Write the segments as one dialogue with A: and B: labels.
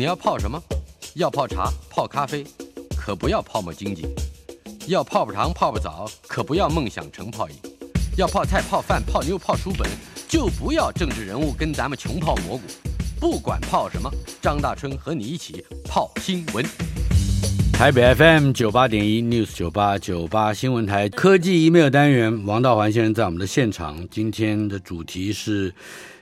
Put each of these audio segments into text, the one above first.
A: 你要泡什么？要泡茶、泡咖啡，可不要泡沫经济；要泡泡糖、泡泡澡，可不要梦想成泡影；要泡菜、泡饭、泡妞、泡书本，就不要政治人物跟咱们穷泡蘑菇。不管泡什么，张大春和你一起泡新闻。台北 FM 九八点一 News 九八九八新闻台科技 email 单元，王道环先生在我们的现场。今天的主题是，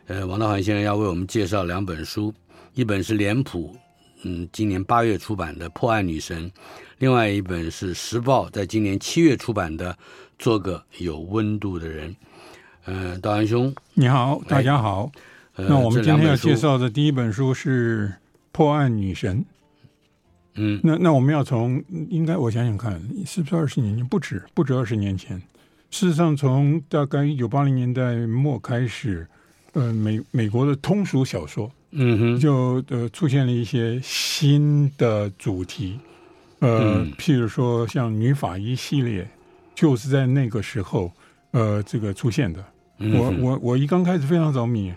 A: 呃，王道环先生要为我们介绍两本书，一本是脸谱。嗯，今年八月出版的《破案女神》，另外一本是时报在今年七月出版的《做个有温度的人》。呃，道安兄，
B: 你好，大家好。呃、那我们今天要介绍的第一本书是《破案女神》。
A: 嗯，
B: 那那我们要从应该我想想看，是不是二十年前？不止，不止二十年前。事实上，从大概一九八零年代末开始，呃，美美国的通俗小说。
A: 嗯哼，
B: 就呃出现了一些新的主题，呃，嗯、譬如说像女法医系列，就是在那个时候呃这个出现的。嗯、我我我一刚开始非常着迷，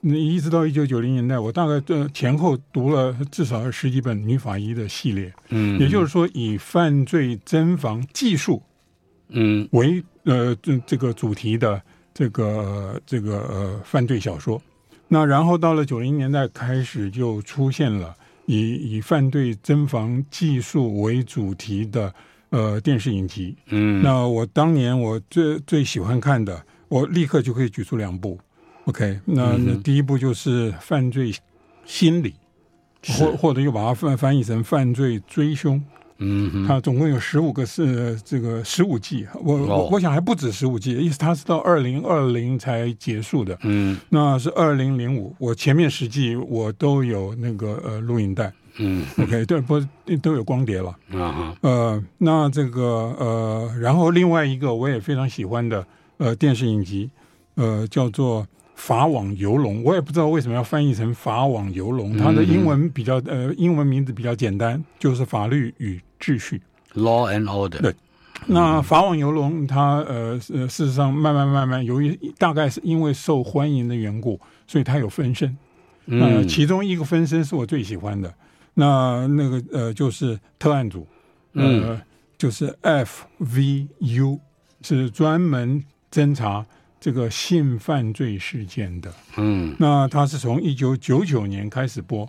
B: 那一直到一九九零年代，我大概呃前后读了至少十几本女法医的系列。
A: 嗯，
B: 也就是说以犯罪侦防技术
A: 嗯
B: 为呃这这个主题的这个这个呃犯罪小说。那然后到了九零年代开始就出现了以以犯罪侦防技术为主题的呃电视影集。
A: 嗯，
B: 那我当年我最最喜欢看的，我立刻就可以举出两部。OK，那、那第一部就是《犯罪心理》，或是或者又把它翻翻译成《犯罪追凶》。
A: 嗯哼，
B: 它总共有十五个是这个十五季，我、哦、我我想还不止十五季，意思它是到二零二零才结束的。
A: 嗯，
B: 那是二零零五，我前面十季我都有那个呃录影带。
A: 嗯
B: ，OK，对，不都有光碟了。
A: 啊哈，
B: 呃，那这个呃，然后另外一个我也非常喜欢的呃电视影集，呃叫做。法网游龙，我也不知道为什么要翻译成法网游龙。它的英文比较呃，英文名字比较简单，就是法律与秩序
A: （Law and Order）。
B: 对，那法网游龙它呃呃，事实上慢慢慢慢，由于大概是因为受欢迎的缘故，所以它有分身。呃，其中一个分身是我最喜欢的，那那个呃就是特案组，呃就是 FVU，是专门侦查。这个性犯罪事件的，
A: 嗯，
B: 那它是从一九九九年开始播，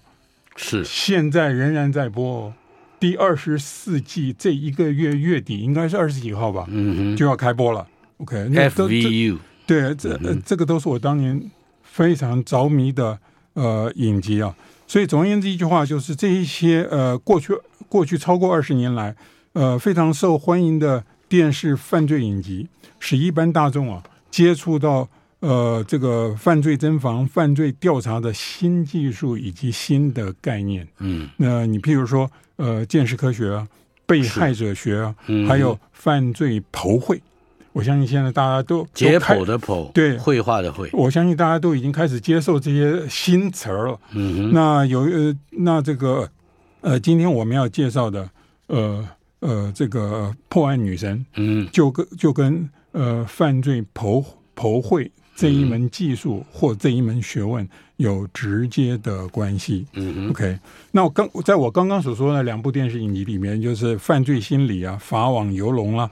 A: 是
B: 现在仍然在播哦。第二十四季这一个月月底应该是二十几号吧，
A: 嗯哼，
B: 就要开播了。OK，FVU，对，这、呃、这个都是我当年非常着迷的呃影集啊。所以总而言之一句话就是，这一些呃过去过去超过二十年来呃非常受欢迎的电视犯罪影集，使一般大众啊。接触到呃这个犯罪侦防、犯罪调查的新技术以及新的概念，
A: 嗯，
B: 那你譬如说呃见识科学啊、被害者学啊，嗯、还有犯罪剖绘，我相信现在大家都
A: 解剖的剖，
B: 对，
A: 绘画的绘，
B: 我相信大家都已经开始接受这些新词儿了。
A: 嗯哼，
B: 那有呃那这个呃今天我们要介绍的呃呃这个破案女神，
A: 嗯，
B: 就跟就跟。呃，犯罪剖剖绘这一门技术或这一门学问有直接的关系。
A: 嗯哼
B: ，OK。那我刚在我刚刚所说的两部电视影集里面，就是《犯罪心理》啊，《法网游龙》啦，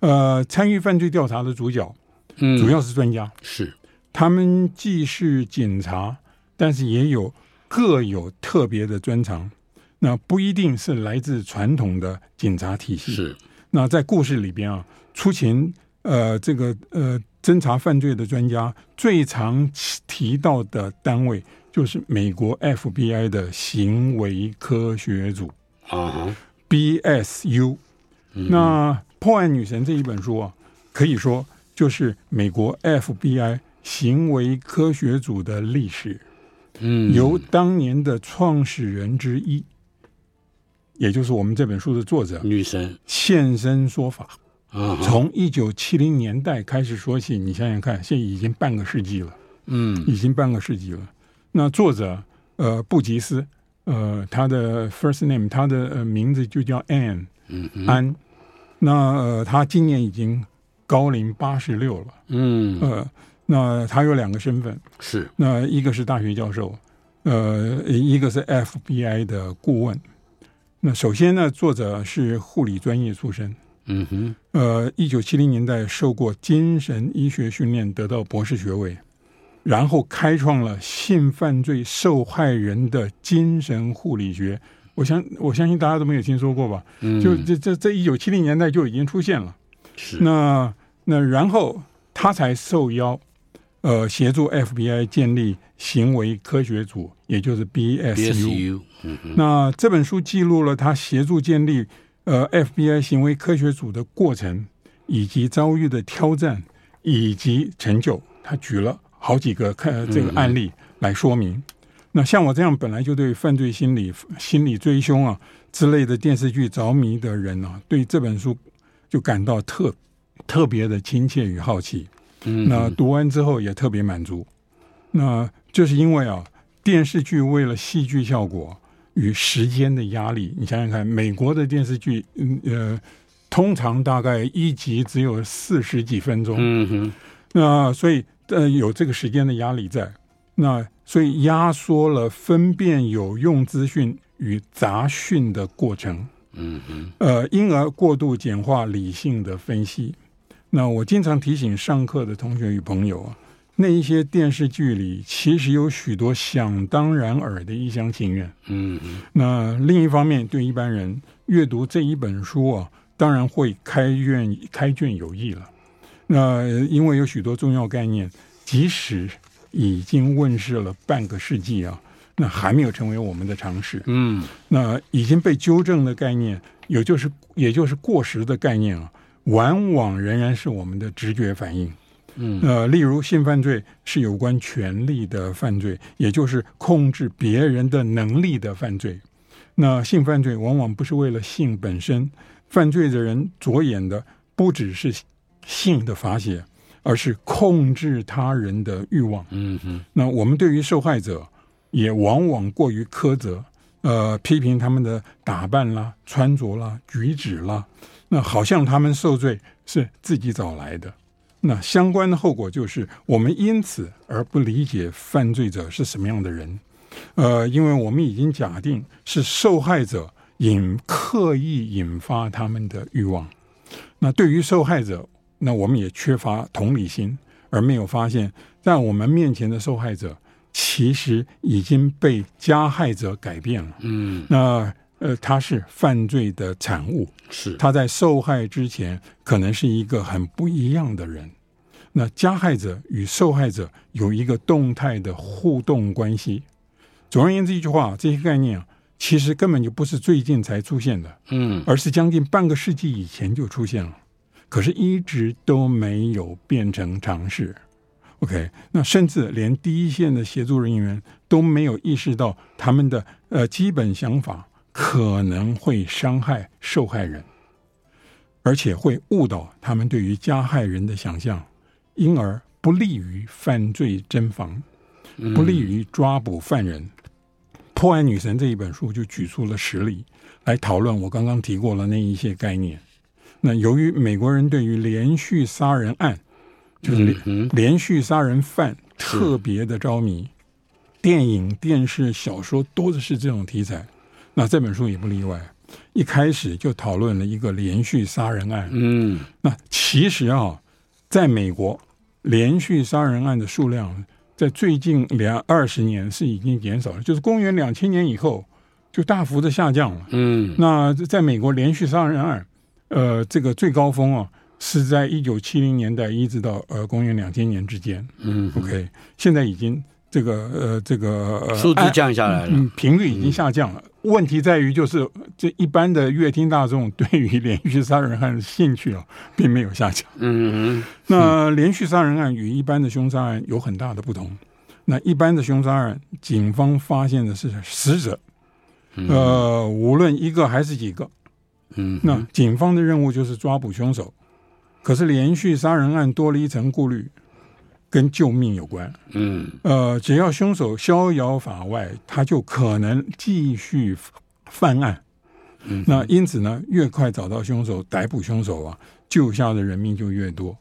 B: 呃，参与犯罪调查的主角，
A: 嗯，
B: 主要是专家，
A: 是
B: 他们既是警察，但是也有各有特别的专长。那不一定是来自传统的警察体系。
A: 是。
B: 那在故事里边啊，出勤。呃，这个呃，侦查犯罪的专家最常提到的单位就是美国 FBI 的行为科学组
A: 啊
B: ，BSU。那《破案女神》这一本书啊，可以说就是美国 FBI 行为科学组的历史。嗯，由当年的创始人之一，也就是我们这本书的作者
C: 女神
B: 现身说法。啊，从一九七零年代开始说起，你想想看，现在已经半个世纪了。嗯，已经半个世纪了。那作者呃布吉斯，呃他的 first name 他的呃名字就叫 Anne，嗯安。那呃他今年已经高龄八十六了。嗯呃，那他有两个身份，
C: 是
B: 那一个是大学教授，呃一个是 FBI 的顾问。那首先呢，作者是护理专业出身。嗯哼，呃，一九七零年代受过精神医学训练，得到博士学位，然后开创了性犯罪受害人的精神护理学。我相我相信大家都没有听说过吧？嗯，就这这在一九七零年代就已经出现了。是那那然后他才受邀，呃，协助 FBI 建立行为科学组，也就是 BSU。BSU，嗯哼，那这本书记录了他协助建立。呃，FBI 行为科学组的过程，以及遭遇的挑战，以及成就，他举了好几个看这个案例来说明。嗯、那像我这样本来就对犯罪心理、心理追凶啊之类的电视剧着迷的人啊，对这本书就感到特特别的亲切与好奇。嗯，那读完之后也特别满足。那就是因为啊，电视剧为了戏剧效果。与时间的压力，你想想看，美国的电视剧，嗯呃，通常大概一集只有四十几分钟，嗯哼，那所以呃有这个时间的压力在，那所以压缩了分辨有用资讯与杂讯的过程，嗯哼，呃，因而过度简化理性的分析。那我经常提醒上课的同学与朋友啊。那一些电视剧里，其实有许多想当然耳的一厢情愿。嗯，那另一方面，对一般人阅读这一本书啊，当然会开卷开卷有益了。那因为有许多重要概念，即使已经问世了半个世纪啊，那还没有成为我们的常识。嗯，那已经被纠正的概念，也就是也就是过时的概念啊，往往仍然是我们的直觉反应。嗯，呃，例如性犯罪是有关权力的犯罪，也就是控制别人的能力的犯罪。那性犯罪往往不是为了性本身，犯罪的人着眼的不只是性的发泄，而是控制他人的欲望。嗯哼。那我们对于受害者也往往过于苛责，呃，批评他们的打扮啦、穿着啦、举止啦，那好像他们受罪是自己找来的。那相关的后果就是，我们因此而不理解犯罪者是什么样的人，呃，因为我们已经假定是受害者引刻意引发他们的欲望。那对于受害者，那我们也缺乏同理心，而没有发现，在我们面前的受害者其实已经被加害者改变了。嗯，那呃，他是犯罪的产物，是他在受害之前可能是一个很不一样的人。那加害者与受害者有一个动态的互动关系。总而言之，一句话，这些概念啊，其实根本就不是最近才出现的，嗯，而是将近半个世纪以前就出现了，可是一直都没有变成常识。OK，那甚至连第一线的协助人员都没有意识到他们的呃基本想法可能会伤害受害人，而且会误导他们对于加害人的想象。因而不利于犯罪侦防，不利于抓捕犯人。嗯，《破案女神》这一本书就举出了实例来讨论我刚刚提过的那一些概念。那由于美国人对于连续杀人案，就是连连续杀人犯特别的着迷，电影、电视、小说多的是这种题材。那这本书也不例外，一开始就讨论了一个连续杀人案。嗯，那其实啊，在美国。连续杀人案的数量在最近两二十年是已经减少了，就是公元两千年以后就大幅的下降了。嗯，那在美国连续杀人案，呃，这个最高峰啊是在一九七零年代一直到呃公元两千年之间。嗯，OK，现在已经。这个呃，这个
C: 数字降下来了，
B: 嗯，频率已经下降了。嗯、问题在于，就是这一般的乐听大众对于连续杀人案的兴趣啊，并没有下降。嗯，嗯，那连续杀人案与一般的凶杀案有很大的不同。那一般的凶杀案，警方发现的是死者，呃，无论一个还是几个，
A: 嗯，
B: 那警方的任务就是抓捕凶手。可是连续杀人案多了一层顾虑，跟救命有关。
A: 嗯，
B: 呃，只要凶手逍遥法外，他就可能继续犯案。
A: 嗯，
B: 那因此呢，越快找到凶手、逮捕凶手啊，救下的人命就越多。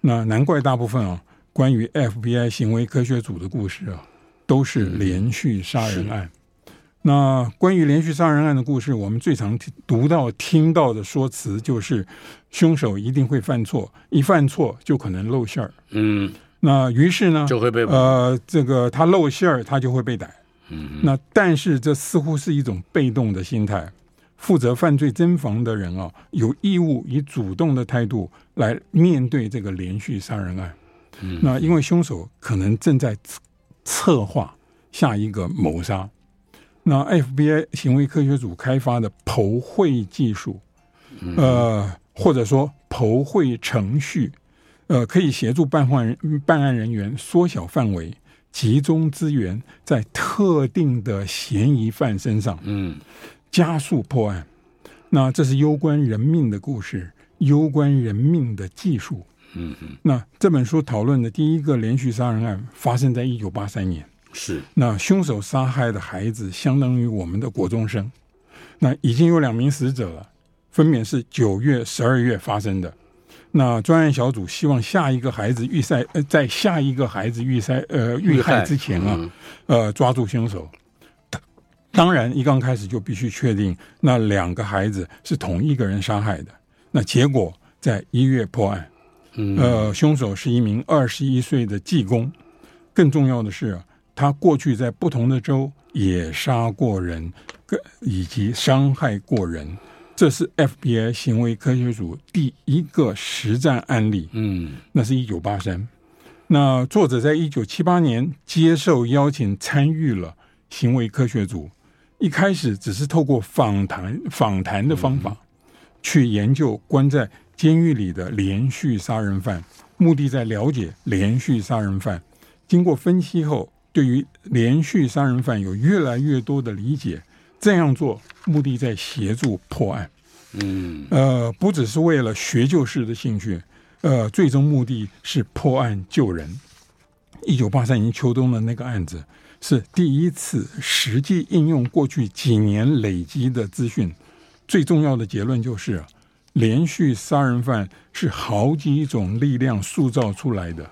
B: 那难怪大部分啊。关于 FBI 行为科学组的故事啊，都是连续杀人案。嗯、那关于连续杀人案的故事，我们最常读到、听到的说辞就是，凶手一定会犯错，一犯错就可能露馅儿。
A: 嗯，
B: 那于是呢，
A: 就会被
B: 呃，这个他露馅儿，他就会被逮。
A: 嗯，
B: 那但是这似乎是一种被动的心态。负责犯罪侦防的人啊，有义务以主动的态度来面对这个连续杀人案。嗯那因为凶手可能正在策划下一个谋杀，那 FBI 行为科学组开发的剖绘技术，呃，或者说剖绘程序，呃，可以协助办案办案人员缩小范围，集中资源在特定的嫌疑犯身上，
A: 嗯，
B: 加速破案。那这是攸关人命的故事，攸关人命的技术。
A: 嗯嗯，
B: 那这本书讨论的第一个连续杀人案发生在一九八三年，
A: 是
B: 那凶手杀害的孩子相当于我们的国中生，那已经有两名死者了，分别是九月、十二月发生的。那专案小组希望下一个孩子遇害，呃，在下一个孩子遇害呃遇害之前啊，呃抓住凶手。当然，一刚开始就必须确定那两个孩子是同一个人杀害的。那结果在一月破案。呃，凶手是一名二十一岁的技工。更重要的是，他过去在不同的州也杀过人，以及伤害过人。这是 FBI 行为科学组第一个实战案例。
A: 嗯，
B: 那是一九八三。那作者在一九七八年接受邀请参与了行为科学组，一开始只是透过访谈访谈的方法去研究关在。监狱里的连续杀人犯，目的在了解连续杀人犯。经过分析后，对于连续杀人犯有越来越多的理解。这样做目的在协助破案。
A: 嗯，
B: 呃，不只是为了学救式的兴趣，呃，最终目的是破案救人。一九八三年秋冬的那个案子，是第一次实际应用过去几年累积的资讯。最重要的结论就是。连续杀人犯是好几种力量塑造出来的，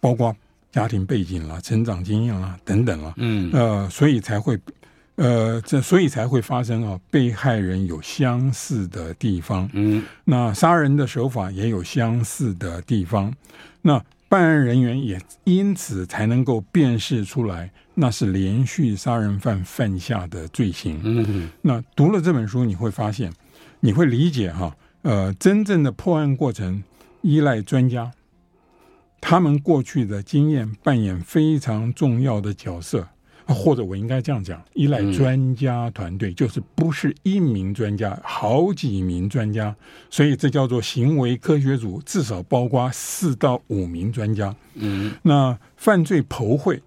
B: 包括家庭背景啦、成长经验啦等等啦，
A: 嗯，
B: 呃，所以才会，呃，这所以才会发生啊，被害人有相似的地方，
A: 嗯，
B: 那杀人的手法也有相似的地方，那办案人员也因此才能够辨识出来，那是连续杀人犯犯下的罪行，
A: 嗯，
B: 那读了这本书，你会发现，你会理解哈。呃，真正的破案过程依赖专家，他们过去的经验扮演非常重要的角色，或者我应该这样讲，依赖专家团队，就是不是一名专家，好几名专家，所以这叫做行为科学组，至少包括四到五名专家。
A: 嗯，
B: 那犯罪剖绘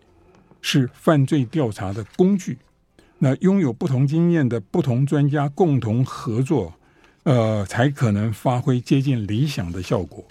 B: 是犯罪调查的工具，那拥有不同经验的不同专家共同合作。呃，才可能发挥接近理想的效果。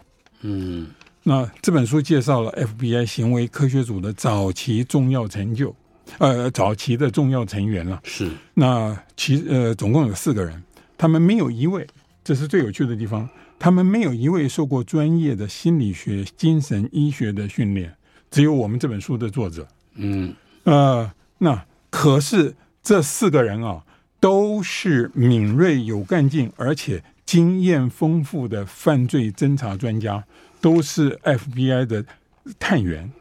A: 嗯，
B: 那这本书介绍了 FBI 行为科学组的早期重要成就，呃，早期的重要成员了。
A: 是，
B: 那其呃，总共有四个人，他们没有一位，这是最有趣的地方，他们没有一位受过专业的心理学、精神医学的训练，只有我们这本书的作者。
A: 嗯，
B: 呃，那可是这四个人啊。都是敏锐有干劲，而且经验丰富的犯罪侦查专家，都是 FBI 的探员。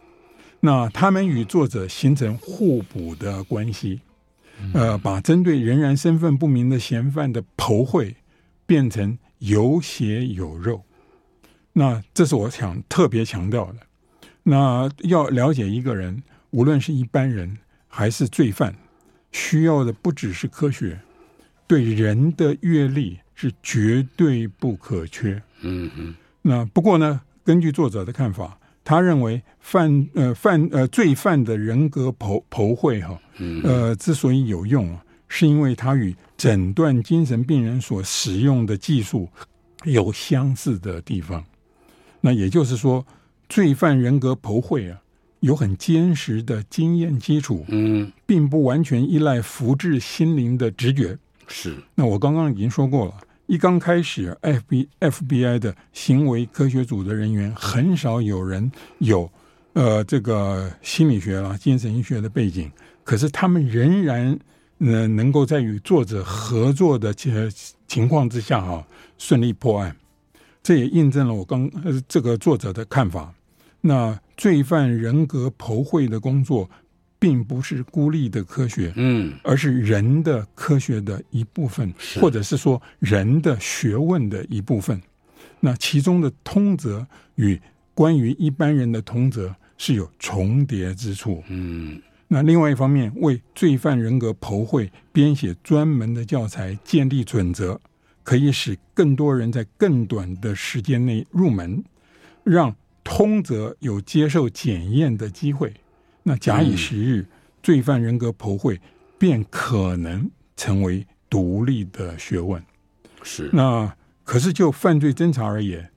B: 那他们与作者形成互补的关系，呃，把针对仍然身份不明的嫌犯的剖绘变成有血有肉。那这是我想特别强调的。那要了解一个人，无论是一般人还是罪犯。需要的不只是科学，对人的阅历是绝对不可缺。
A: 嗯嗯。
B: 那不过呢，根据作者的看法，他认为犯呃犯呃罪犯的人格剖剖绘哈，呃之所以有用啊，是因为它与诊断精神病人所使用的技术有相似的地方。那也就是说，罪犯人格剖绘啊，有很坚实的经验基础，嗯，并不完全依赖福至心灵的直觉。
A: 是。
B: 那我刚刚已经说过了。一刚开始，F B F B I 的行为科学组的人员很少有人有呃这个心理学啦、精神医学的背景，可是他们仍然呃能够在与作者合作的情情况之下、啊，顺利破案。这也印证了我刚呃这个作者的看法。那罪犯人格剖绘的工作。并不是孤立的科学，嗯，而是人的科学的一部分，或者是说人的学问的一部分。那其中的通则与关于一般人的通则是有重叠之处，嗯。那另外一方面，为罪犯人格剖绘编写专门的教材，建立准则，可以使更多人在更短的时间内入门，让通则有接受检验的机会。那假以时日，嗯、罪犯人格剖绘便可能成为独立的学问。
A: 是。
B: 那可是就犯罪侦查而言，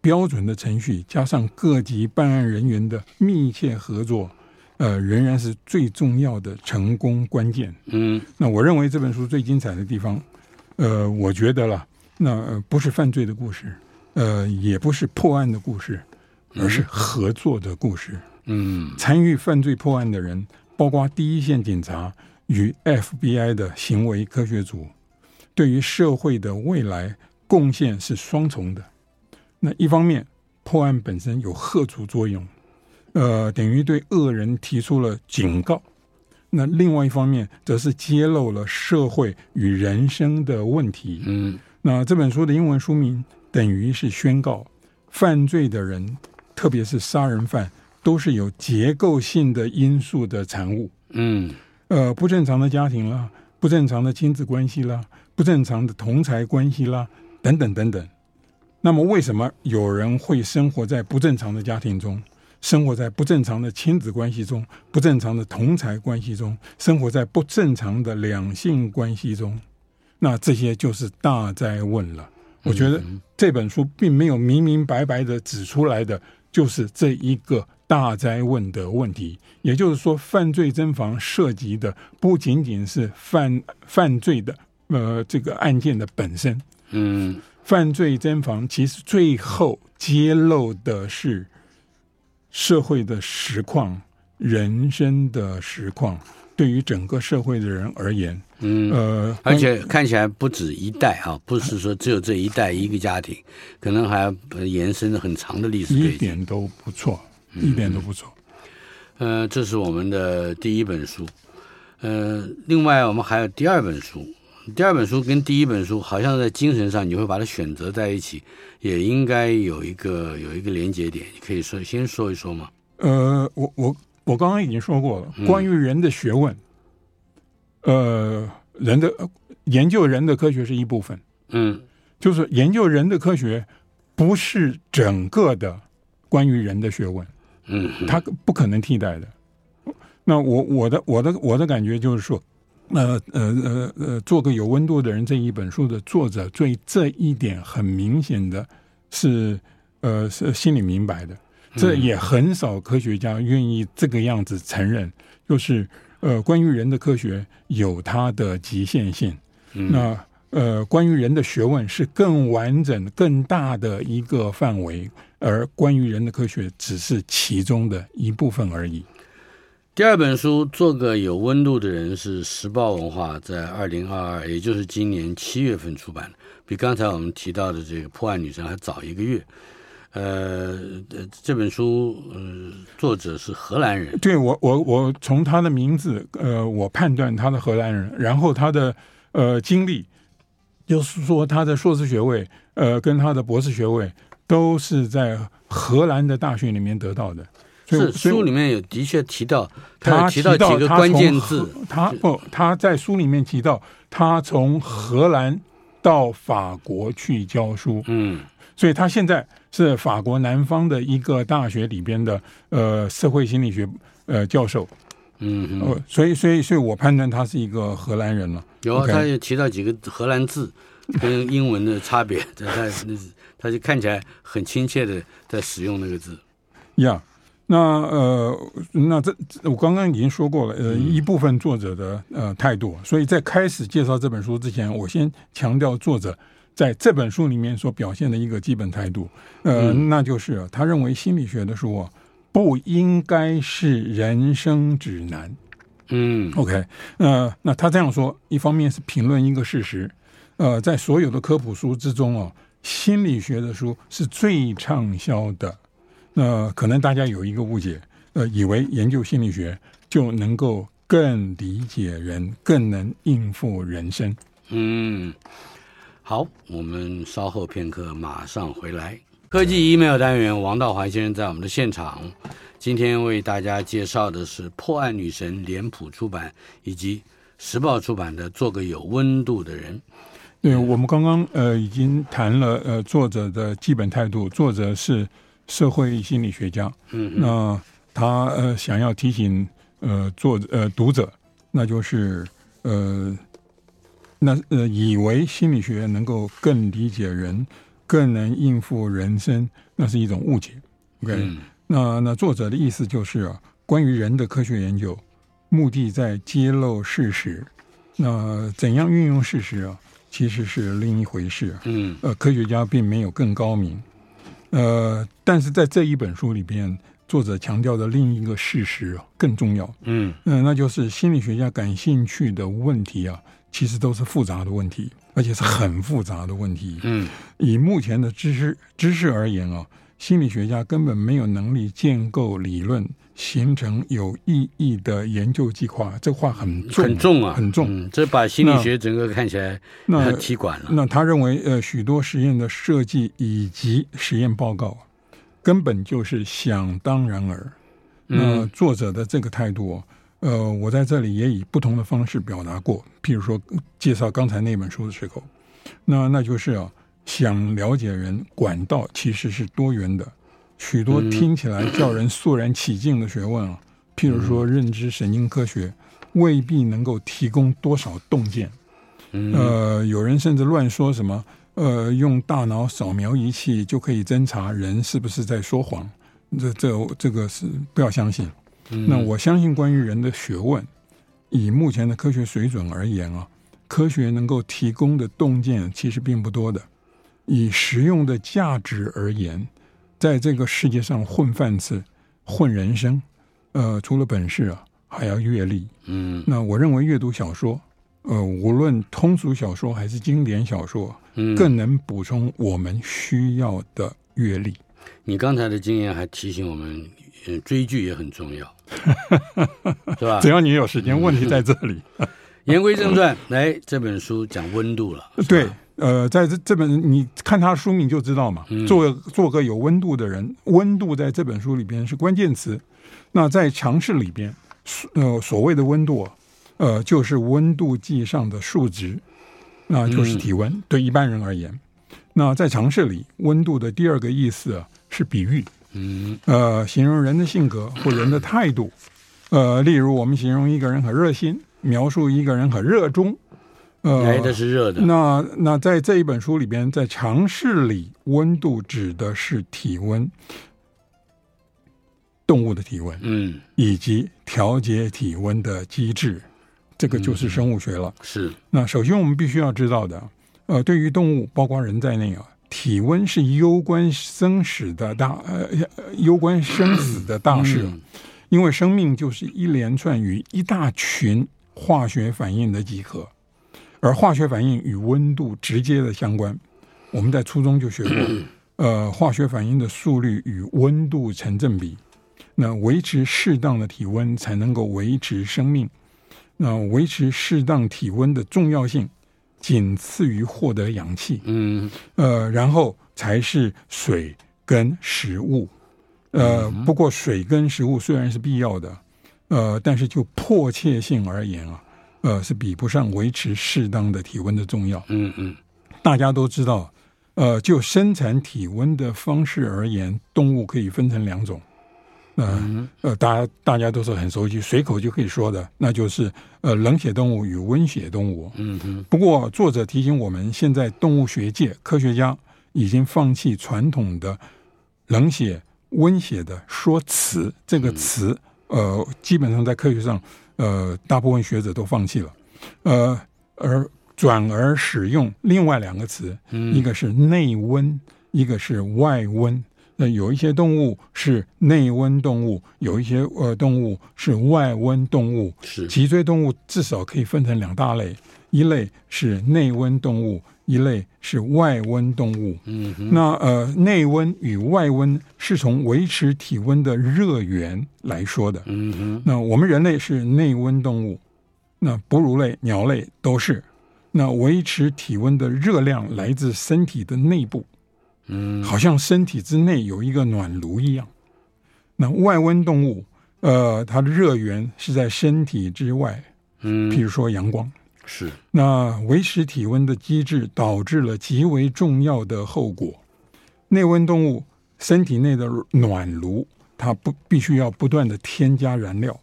B: 标准的程序加上各级办案人员的密切合作，呃，仍然是最重要的成功关键。嗯。那我认为这本书最精彩的地方，呃，我觉得了，那不是犯罪的故事，呃，也不是破案的故事，而是合作的故事。嗯嗯，参与犯罪破案的人，包括第一线警察与 FBI 的行为科学组，对于社会的未来贡献是双重的。那一方面，破案本身有吓阻作用，呃，等于对恶人提出了警告；那另外一方面，则是揭露了社会与人生的问题。嗯，那这本书的英文书名等于是宣告，犯罪的人，特别是杀人犯。都是有结构性的因素的产物，嗯，呃，不正常的家庭啦，不正常的亲子关系啦，不正常的同财关系啦，等等等等。那么，为什么有人会生活在不正常的家庭中，生活在不正常的亲子关系中，不正常的同财关系中，生活在不正常的两性关系中？那这些就是大灾问了。我觉得这本书并没有明明白白的指出来的，就是这一个。大灾问的问题，也就是说，犯罪侦防涉及的不仅仅是犯犯罪的呃这个案件的本身，嗯，犯罪侦防其实最后揭露的是社会的实况、人生的实况，对于整个社会的人而言，嗯呃，
A: 而且看起来不止一代啊，不是说只有这一代一个家庭，可能还要延伸了很长的历史，
B: 一点都不错。一点都不错。
A: 嗯，呃，这是我们的第一本书。呃，另外我们还有第二本书。第二本书跟第一本书好像在精神上你会把它选择在一起，也应该有一个有一个连接点。你可以说先说一说吗？
B: 呃，我我我刚刚已经说过了，关于人的学问，嗯，呃，人的研究人的科学是一部分。嗯，就是研究人的科学不是整个的关于人的学问。嗯，他不可能替代的。那我我的我的我的感觉就是说，呃呃呃呃，做个有温度的人这一本书的作者，对这一点很明显的是呃是心里明白的。这也很少科学家愿意这个样子承认，就是呃关于人的科学有它的极限性。那呃关于人的学问是更完整、更大的一个范围。而关于人的科学只是其中的一部分而已。
A: 第二本书《做个有温度的人》是时报文化在二零二二，也就是今年七月份出版的，比刚才我们提到的这个破案女神还早一个月。呃，这本书呃作者是荷兰人。
B: 对，我我我从他的名字呃，我判断他的荷兰人，然后他的呃经历，就是说他的硕士学位呃跟他的博士学位。都是在荷兰的大学里面得到的，
A: 是书里面有的确提到，他提到几个关键字，
B: 他不，他在书里面提到他从荷兰到法国去教书，嗯，所以他现在是法国南方的一个大学里边的呃社会心理学呃教授。
A: 嗯哼，
B: 所以所以所以我判断他是一个荷兰人了。
A: 有啊，他也提到几个荷兰字跟英文的差别，他那他就看起来很亲切的在使用那个字。
B: 呀、yeah.。那呃，那这我刚刚已经说过了，呃，一部分作者的呃态度，所以在开始介绍这本书之前，我先强调作者在这本书里面所表现的一个基本态度，呃，嗯、那就是他认为心理学的书啊不应该是人生指南。
A: 嗯
B: ，OK，呃，那他这样说，一方面是评论一个事实，呃，在所有的科普书之中哦，心理学的书是最畅销的。那可能大家有一个误解，呃，以为研究心理学就能够更理解人，更能应付人生。
A: 嗯，好，我们稍后片刻马上回来。科技 email 单元，王道环先生在我们的现场，今天为大家介绍的是破案女神脸谱出版以及时报出版的《做个有温度的人》。
B: 对，我们刚刚呃已经谈了呃作者的基本态度，作者是。社会心理学家，
A: 嗯，
B: 那他呃想要提醒呃作呃读者，那就是呃那呃以为心理学能够更理解人，更能应付人生，那是一种误解。OK，
A: 嗯，
B: 那那作者的意思就是啊，关于人的科学研究，目的在揭露事实，那怎样运用事实啊，其实是另一回事。
A: 嗯，
B: 呃，科学家并没有更高明。呃，但是在这一本书里边，作者强调的另一个事实更重要。
A: 嗯，
B: 呃，那就是心理学家感兴趣的问题啊，其实都是复杂的问题，而且是很复杂的问题。
A: 嗯，
B: 以目前的知识知识而言啊，心理学家根本没有能力建构理论。形成有意义的研究计划，这话很重
A: 很重啊，
B: 很重。
A: 嗯，这把心理学整个看起来那踢馆了。
B: 那他认为，呃，许多实验的设计以及实验报告，根本就是想当然耳。那作者的这个态度，呃，我在这里也以不同的方式表达过。譬如说，介绍刚才那本书的时候，那那就是啊，想了解人管道其实是多元的。许多听起来叫人肃然起敬的学问啊，譬如说认知神经科学，未必能够提供多少洞见。呃，有人甚至乱说什么，呃，用大脑扫描仪器就可以侦查人是不是在说谎。这、这、这个是不要相信。那我相信，关于人的学问，以目前的科学水准而言啊，科学能够提供的洞见其实并不多的。以实用的价值而言。在这个世界上混饭吃、混人生，呃，除了本事啊，还要阅历。
A: 嗯，
B: 那我认为阅读小说，呃，无论通俗小说还是经典小说，
A: 嗯，
B: 更能补充我们需要的阅历。
A: 你刚才的经验还提醒我们，嗯，追剧也很重要，是吧？
B: 只要你有时间，问题在这里。
A: 言归正传，来，这本书讲温度了，
B: 对。呃，在这这本你看他书名就知道嘛，做做个有温度的人，温度在这本书里边是关键词。那在强势里边，呃，所谓的温度，呃，就是温度计上的数值，那就是体温。对一般人而言，那在强势里，温度的第二个意思是比喻，
A: 嗯，
B: 呃，形容人的性格或人的态度。呃，例如我们形容一个人很热心，描述一个人很热衷。呃，
A: 来的是热的。
B: 那那在这一本书里边，在常识里，温度指的是体温，动物的体温，
A: 嗯，
B: 以及调节体温的机制，这个就是生物学了。
A: 嗯、是。
B: 那首先我们必须要知道的，呃，对于动物，包括人在内啊，体温是攸关生死的大，呃，攸关生死的大事，
A: 嗯、
B: 因为生命就是一连串与一大群化学反应的集合。而化学反应与温度直接的相关，我们在初中就学过。呃，化学反应的速率与温度成正比，那维持适当的体温才能够维持生命。那维持适当体温的重要性，仅次于获得氧气。
A: 嗯，
B: 呃，然后才是水跟食物。呃，不过水跟食物虽然是必要的，呃，但是就迫切性而言啊。呃，是比不上维持适当的体温的重要。
A: 嗯嗯，
B: 大家都知道，呃，就生产体温的方式而言，动物可以分成两种。呃呃，大家大家都是很熟悉，随口就可以说的，那就是呃冷血动物与温血动物。嗯哼。不过作者提醒我们，现在动物学界科学家已经放弃传统的冷血、温血的说辞，这个词呃基本上在科学上呃大部分学者都放弃了，呃而转而使用另外两个词，一个是内温，一个是外温。那有一些动物是内温动物，有一些呃动物是外温动物。是脊椎动物至少可以分成两大类，一类是内温动物，一类是外温动物。嗯哼，那呃内温与外温是从维持体温的热源来说的。嗯哼，那我们人类是内温动物，那哺乳类、鸟类都是。那维持体温的热量来自身体的内部。嗯，好像身体之内有一个暖炉一样。那外温动物，呃，它的热源是在身体之外。嗯，譬如说阳光。是。那维持体温的机制导致了极为重要的后果。内温动物身体内的暖炉，它不必须要不断的添加燃料，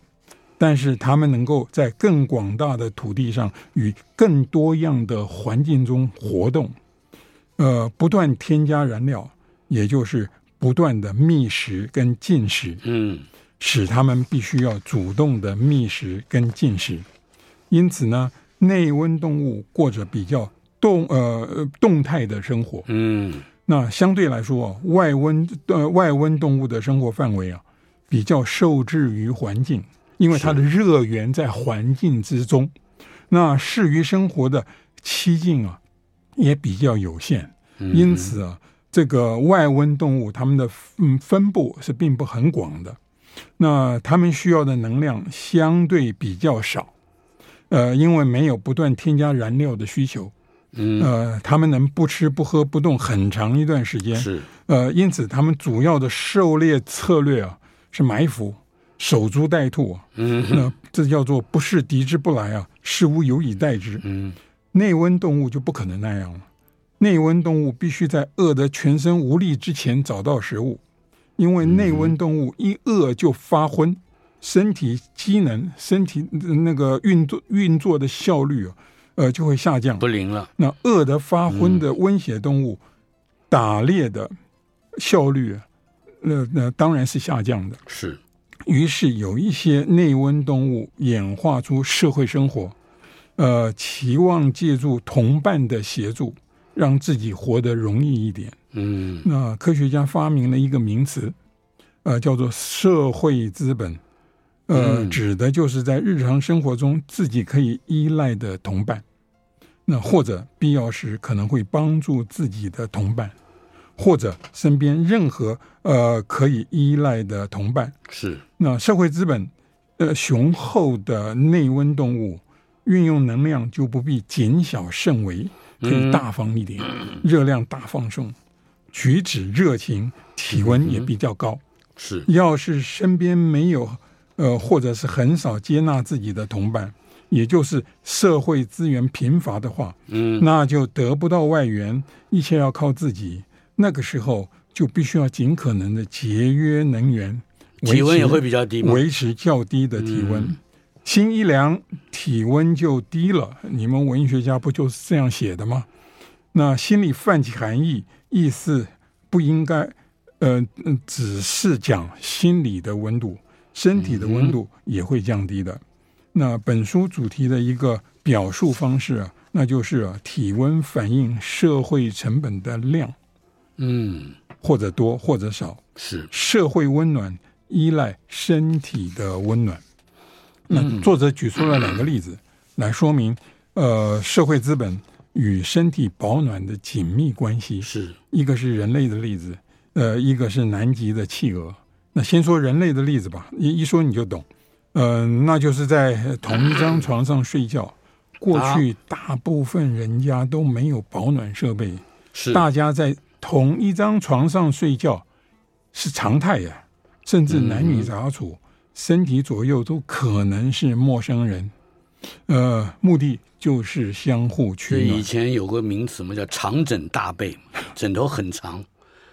B: 但是它们能够在更广大的土地上与更多样的环境中活动。呃，不断添加燃料，也就是不断的觅食跟进食，嗯，使他们必须要主动的觅食跟进食。因此呢，内温动物过着比较动呃动态的生活，嗯，那相对来说，外温呃外温动物的生活范围啊，比较受制于环境，因为它的热源在环境之中，那适于生活的栖境啊。也比较有限，因此啊，这个外温动物它们的嗯分布是并不很广的，那它们需要的能量相对比较少，呃，因为没有不断添加燃料的需求，嗯，呃，它们能不吃不喝不动很长一段时间，是，呃，因此它们主要的狩猎策略啊是埋伏、守株待兔啊，嗯，那这叫做不是敌之不来啊，是吾有以待之，嗯。内温动物就不可能那样了。内温动物必须在饿得全身无力之前找到食物，因为内温动物一饿就发昏，身体机能、身体那个运作运作的效率啊，呃，就会下降，不灵了。那饿得发昏的温血动物，打猎的效率，那那当然是下降的。是。于是有一些内温动物演化出社会生活。呃，期望借助同伴的协助，让自己活得容易一点。嗯，那科学家发明了一个名词，呃，叫做社会资本，呃，嗯、指的就是在日常生活中自己可以依赖的同伴，那或者必要时可能会帮助自己的同伴，或者身边任何呃可以依赖的同伴。是，那社会资本，呃，雄厚的内温动物。运用能量就不必谨小慎微，可以大方一点，嗯、热量大放送，举止热情，体温也比较高。是，要是身边没有，呃，或者是很少接纳自己的同伴，也就是社会资源贫乏的话，嗯，那就得不到外援，一切要靠自己。那个时候就必须要尽可能的节约能源，体温也会比较低，维持较低的体温。嗯心一凉，体温就低了。你们文学家不就是这样写的吗？那心里泛起寒意，意思不应该，呃，只是讲心理的温度，身体的温度也会降低的。嗯、那本书主题的一个表述方式啊，那就是、啊、体温反映社会成本的量，嗯，或者多或者少，是社会温暖依赖身体的温暖。那作者举出了两个例子来说明，呃，社会资本与身体保暖的紧密关系。是一个是人类的例子，呃，一个是南极的企鹅。那先说人类的例子吧，一一说你就懂。嗯、呃，那就是在同一张床上睡觉，过去大部分人家都没有保暖设备，是大家在同一张床上睡觉是常态呀，甚至男女杂处。身体左右都可能是陌生人，呃，目的就是相互取暖。以前有个名词嘛，叫“长枕大被”，
A: 枕头很长，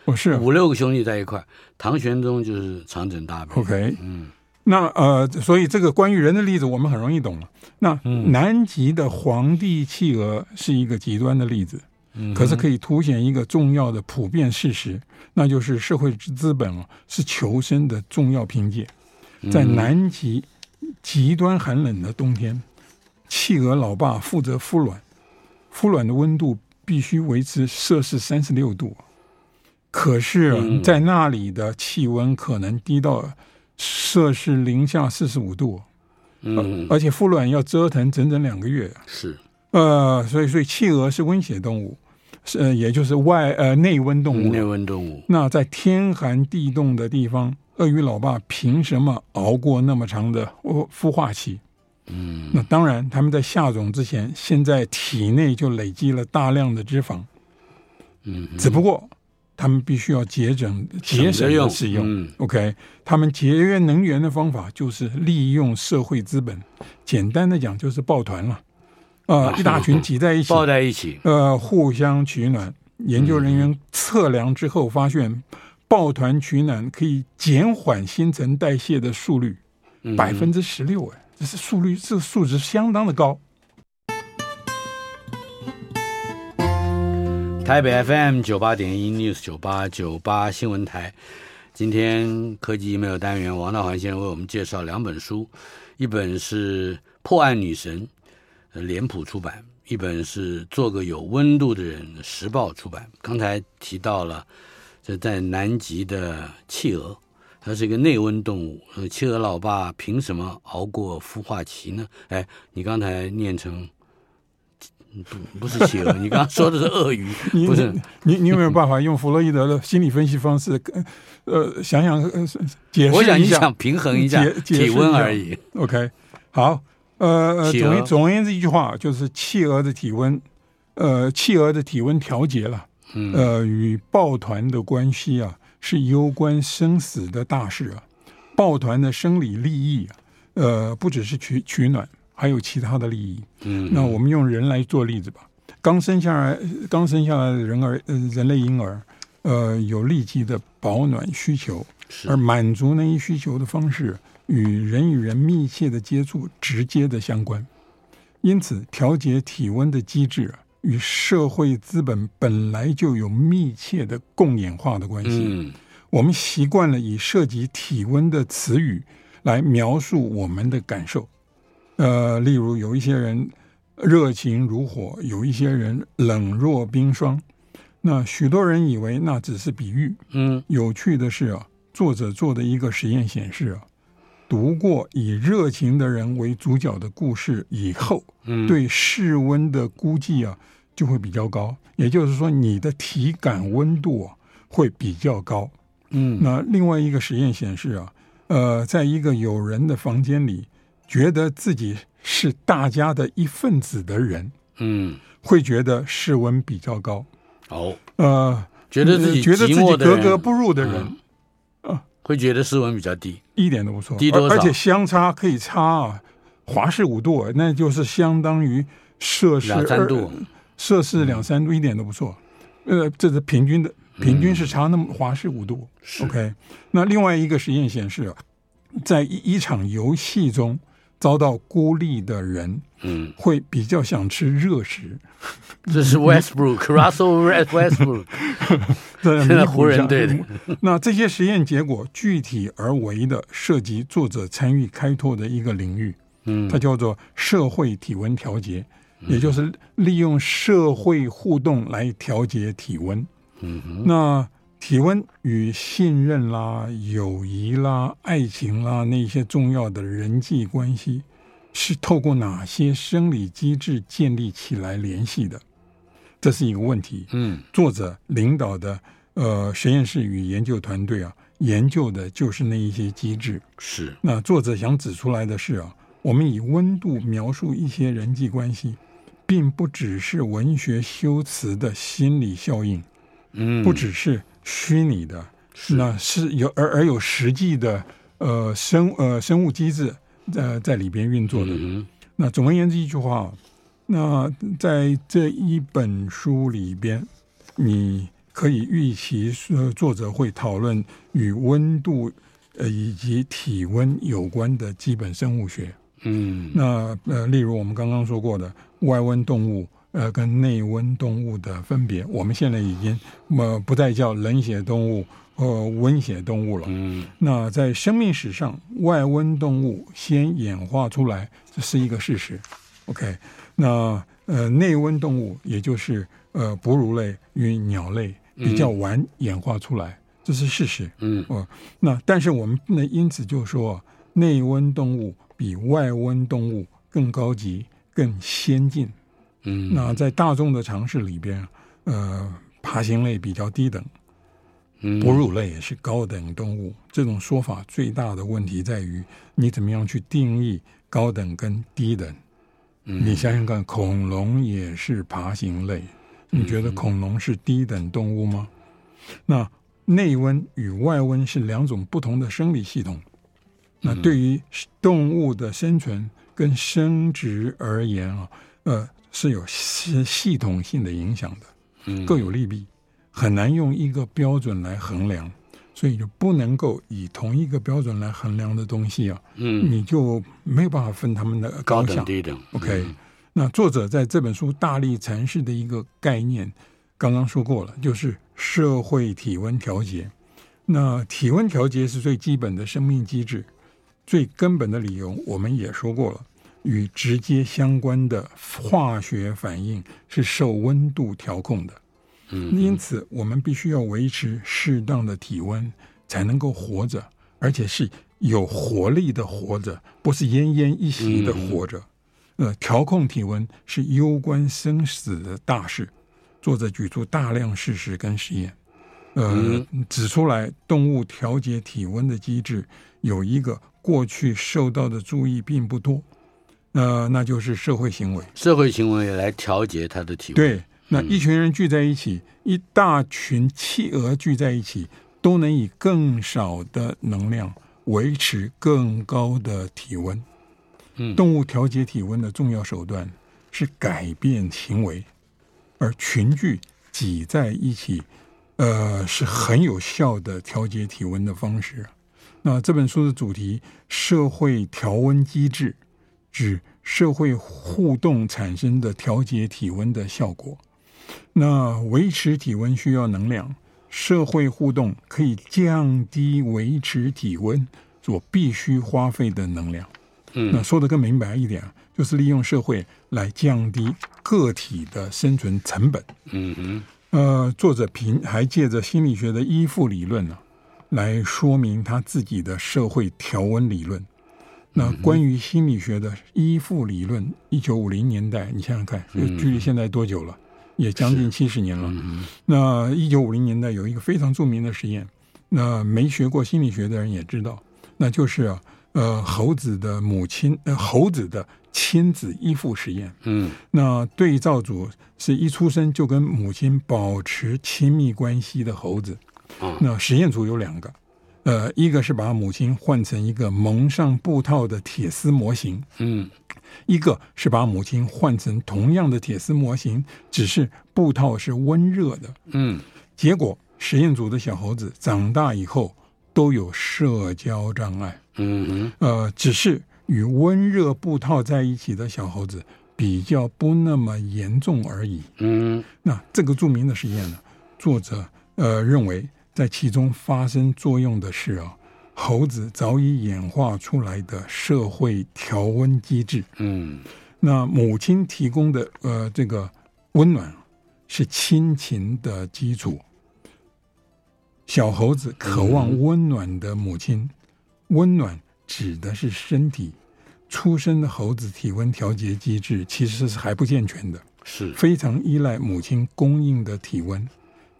B: 哦是
A: 五六个兄弟在一块，唐玄宗就是长枕大被。
B: OK，嗯，那呃，所以这个关于人的例子我们很容易懂了。那南极的皇帝企鹅是一个极端的例子，嗯，可是可以凸显一个重要的普遍事实，那就是社会资本啊是求生的重要凭借，在南极极端寒冷的冬天。企鹅老爸负责孵卵，孵卵的温度必须维持摄氏三十六度，可是，在那里的气温可能低到摄氏零下四十五度，
A: 嗯，
B: 而且孵卵要折腾整整两个月，
A: 是，
B: 呃，所以，所以企鹅是温血动物，是，呃，也就是外呃内温动物，
A: 内温动物。
B: 那在天寒地冻的地方，鳄鱼老爸凭什么熬过那么长的孵化期？
A: 嗯，
B: 那当然，他们在下种之前，现在体内就累积了大量的脂肪。
A: 嗯，
B: 只不过他们必须要节省节省的使用。
A: 嗯
B: ，OK，他们节约能源的方法就是利用社会资本。简单的讲，就是抱团了。呃，一大群挤在一起，
A: 抱在一起，
B: 呃，互相取暖。研究人员测量之后发现，抱团取暖可以减缓新陈代谢的速率百分之十六。哎。这是速率，这个数值相当的高。
A: 台北 FM 九八点一 News 九八九八新闻台，今天科技 email 单元，王大环先生为我们介绍两本书，一本是《破案女神》，脸谱出版；一本是《做个有温度的人》，时报出版。刚才提到了这在南极的企鹅。它是一个内温动物，呃，企鹅老爸凭什么熬过孵化期呢？哎，你刚才念成不不是企鹅，你刚刚说的是鳄鱼，不是？
B: 你你有没有办法用弗洛伊德的心理分析方式，呃，想想解释一下？
A: 我想你想平衡一下体温而已。
B: OK，好，呃，总总而言之一句话就是企鹅的体温，呃，企鹅的体温调节了，呃，与抱团的关系啊。是攸关生死的大事啊！抱团的生理利益啊，呃，不只是取取暖，还有其他的利益。
A: 嗯，
B: 那我们用人来做例子吧。刚生下来，刚生下来的人儿，呃，人类婴儿，呃，有立即的保暖需求，而满足那一需求的方式，与人与人密切的接触直接的相关。因此，调节体温的机制啊。与社会资本本来就有密切的共演化的关系。
A: 嗯，
B: 我们习惯了以涉及体温的词语来描述我们的感受。呃，例如有一些人热情如火，有一些人冷若冰霜。那许多人以为那只是比喻。
A: 嗯，
B: 有趣的是啊，作者做的一个实验显示啊，读过以热情的人为主角的故事以后，
A: 嗯，
B: 对室温的估计啊。就会比较高，也就是说，你的体感温度啊会比较高。
A: 嗯，
B: 那另外一个实验显示啊，呃，在一个有人的房间里，觉得自己是大家的一份子的人，
A: 嗯，
B: 会觉得室温比较高。
A: 哦，
B: 呃，
A: 觉得自己
B: 觉得自己格格不入的人，
A: 会觉得室温比较低，
B: 一点都不错，
A: 低多少？
B: 而且相差可以差啊，华氏五度，那就是相当于摄氏
A: 两三度。
B: 摄氏两三度一点都不错，呃，这是平均的，平均是差那么华氏五度。
A: 嗯、
B: OK，那另外一个实验显示，在一一场游戏中遭到孤立的人，
A: 嗯，
B: 会比较想吃热食。
A: 这是 Westbrook，Russell Westbrook，现在湖人队的。
B: 那这些实验结果具体而为的涉及作者参与开拓的一个领域，
A: 嗯，
B: 它叫做社会体温调节。也就是利用社会互动来调节体温。
A: 嗯哼，
B: 那体温与信任啦、友谊啦、爱情啦那些重要的人际关系，是透过哪些生理机制建立起来联系的？这是一个问题。
A: 嗯，
B: 作者领导的呃实验室与研究团队啊，研究的就是那一些机制。
A: 是。
B: 那作者想指出来的是啊，我们以温度描述一些人际关系。并不只是文学修辞的心理效应，
A: 嗯，
B: 不只是虚拟的，
A: 是
B: 那是有而而有实际的呃生呃生物机制在在里边运作的。
A: 嗯，
B: 那总而言之一句话，那在这一本书里边，你可以预期说作者会讨论与温度呃以及体温有关的基本生物学。
C: 嗯，
B: 那呃，例如我们刚刚说过的外温动物呃跟内温动物的分别，我们现在已经呃不再叫冷血动物和温血动物了。
C: 嗯，
B: 那在生命史上，外温动物先演化出来，这是一个事实。OK，那呃内温动物也就是呃哺乳类与鸟类比较晚演化出来，这是事实。
C: 嗯，
B: 哦，那但是我们不能因此就说内温动物。比外温动物更高级、更先进。
C: 嗯，
B: 那在大众的常识里边，呃，爬行类比较低等，哺乳类也是高等动物。这种说法最大的问题在于，你怎么样去定义高等跟低等？你想想看，恐龙也是爬行类，你觉得恐龙是低等动物吗？那内温与外温是两种不同的生理系统。那对于动物的生存跟生殖而言啊，呃，是有系系统性的影响的，各有利弊，很难用一个标准来衡量，所以就不能够以同一个标准来衡量的东西啊，
C: 嗯，
B: 你就没有办法分他们的高下
C: 低等。
B: OK，那作者在这本书大力阐释的一个概念，刚刚说过了，就是社会体温调节。那体温调节是最基本的生命机制。最根本的理由，我们也说过了，与直接相关的化学反应是受温度调控的。
C: 嗯，
B: 因此我们必须要维持适当的体温，才能够活着，而且是有活力的活着，不是奄奄一息的活着。呃，调控体温是攸关生死的大事。作者举出大量事实跟实验，呃，指出来动物调节体温的机制有一个。过去受到的注意并不多，呃，那就是社会行为。
C: 社会行为来调节它的体温。
B: 对，那一群人聚在一起，嗯、一大群企鹅聚在一起，都能以更少的能量维持更高的体温。
C: 嗯，
B: 动物调节体温的重要手段是改变行为，而群聚挤在一起，呃，是很有效的调节体温的方式。那这本书的主题“社会调温机制”，指社会互动产生的调节体温的效果。那维持体温需要能量，社会互动可以降低维持体温所必须花费的能量。
C: 嗯，
B: 那说的更明白一点，就是利用社会来降低个体的生存成本。
C: 嗯嗯。
B: 呃，作者平还借着心理学的依附理论呢。来说明他自己的社会调温理论。那关于心理学的依附理论，一九五零年代，你想想看，距离现在多久了？也将近七十年了。那一九五零年代有一个非常著名的实验，那没学过心理学的人也知道，那就是啊，呃，猴子的母亲，呃，猴子的亲子依附实验。
C: 嗯，
B: 那对照组是一出生就跟母亲保持亲密关系的猴子。那实验组有两个，呃，一个是把母亲换成一个蒙上布套的铁丝模型，
C: 嗯，
B: 一个是把母亲换成同样的铁丝模型，只是布套是温热的，
C: 嗯，
B: 结果实验组的小猴子长大以后都有社交障碍，
C: 嗯，
B: 呃，只是与温热布套在一起的小猴子比较不那么严重而已，
C: 嗯，
B: 那这个著名的实验呢，作者呃认为。在其中发生作用的是啊，猴子早已演化出来的社会调温机制。
C: 嗯，
B: 那母亲提供的呃这个温暖是亲情的基础。小猴子渴望温暖的母亲，温暖指的是身体。出生的猴子体温调节机制其实是还不健全的，
C: 是
B: 非常依赖母亲供应的体温。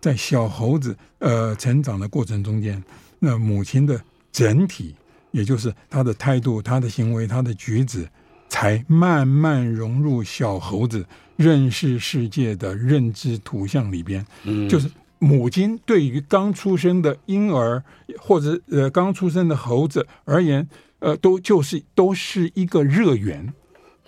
B: 在小猴子呃成长的过程中间，那母亲的整体，也就是他的态度、他的行为、他的举止，才慢慢融入小猴子认识世界的认知图像里边。
C: 嗯，
B: 就是母亲对于刚出生的婴儿或者呃刚出生的猴子而言，呃，都就是都是一个热源。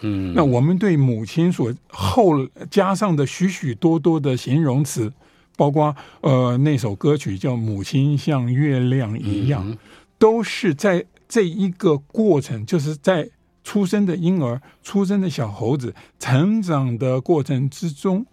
C: 嗯，
B: 那我们对母亲所后加上的许许多多的形容词。包括呃那首歌曲叫《母亲像月亮一样》，嗯，都是在这一个过程，就是在出生的婴儿、出生的小猴子成长的过程之中，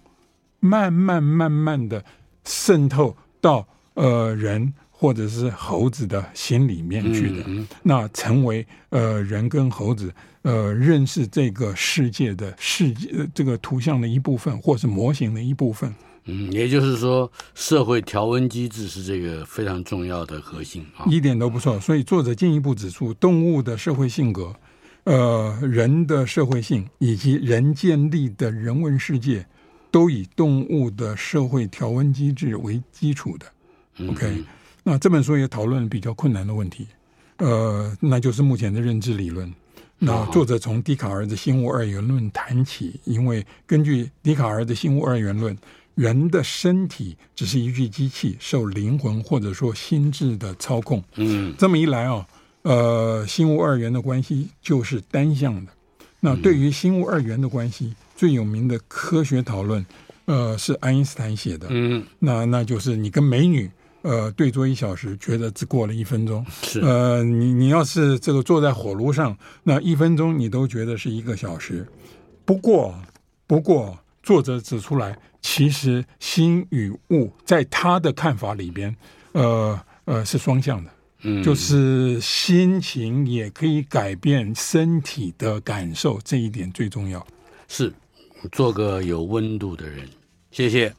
B: 慢慢慢慢的渗透到呃人。或者是猴子的心里面去的，嗯嗯、那成为呃人跟猴子呃认识这个世界的世界这个图像的一部分，或是模型的一部分。
C: 嗯，也就是说，社会调温机制是这个非常重要的核心啊，
B: 一点都不错。所以作者进一步指出，动物的社会性格、呃人的社会性以及人建立的人文世界，都以动物的社会调温机制为基础的。OK。嗯那这本书也讨论比较困难的问题，呃，那就是目前的认知理论。那作者从笛卡尔的心物二元论谈起，因为根据笛卡尔的心物二元论，人的身体只是一具机器，受灵魂或者说心智的操控。嗯，这么一来啊，呃，心物二元的关系就是单向的。那对于心物二元的关系，最有名的科学讨论，呃，是爱因斯坦写的。嗯，那那就是你跟美女。呃，对坐一小时，觉得只过了一分钟。是，呃，你你要是这个坐在火炉上，那一分钟你都觉得是一个小时。不过，不过，作者指出来，其实心与物在他的看法里边，呃呃，是双向的。嗯，就是心情也可以改变身体的感受，这一点最重要。
C: 是，做个有温度的人。谢谢。